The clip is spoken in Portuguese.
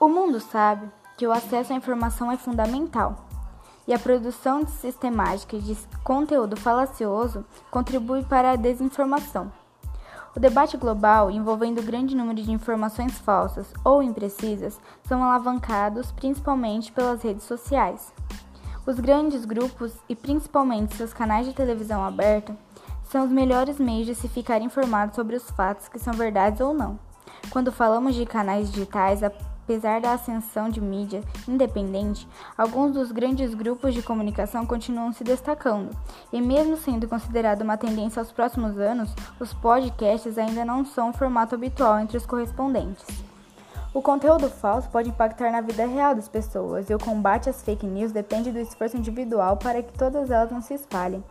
O mundo sabe que o acesso à informação é fundamental e a produção sistemática de conteúdo falacioso contribui para a desinformação. O debate global envolvendo grande número de informações falsas ou imprecisas são alavancados principalmente pelas redes sociais. Os grandes grupos e principalmente seus canais de televisão aberta são os melhores meios de se ficar informado sobre os fatos que são verdades ou não. Quando falamos de canais digitais, apesar da ascensão de mídia independente, alguns dos grandes grupos de comunicação continuam se destacando, e mesmo sendo considerado uma tendência aos próximos anos, os podcasts ainda não são um formato habitual entre os correspondentes. O conteúdo falso pode impactar na vida real das pessoas, e o combate às fake news depende do esforço individual para que todas elas não se espalhem.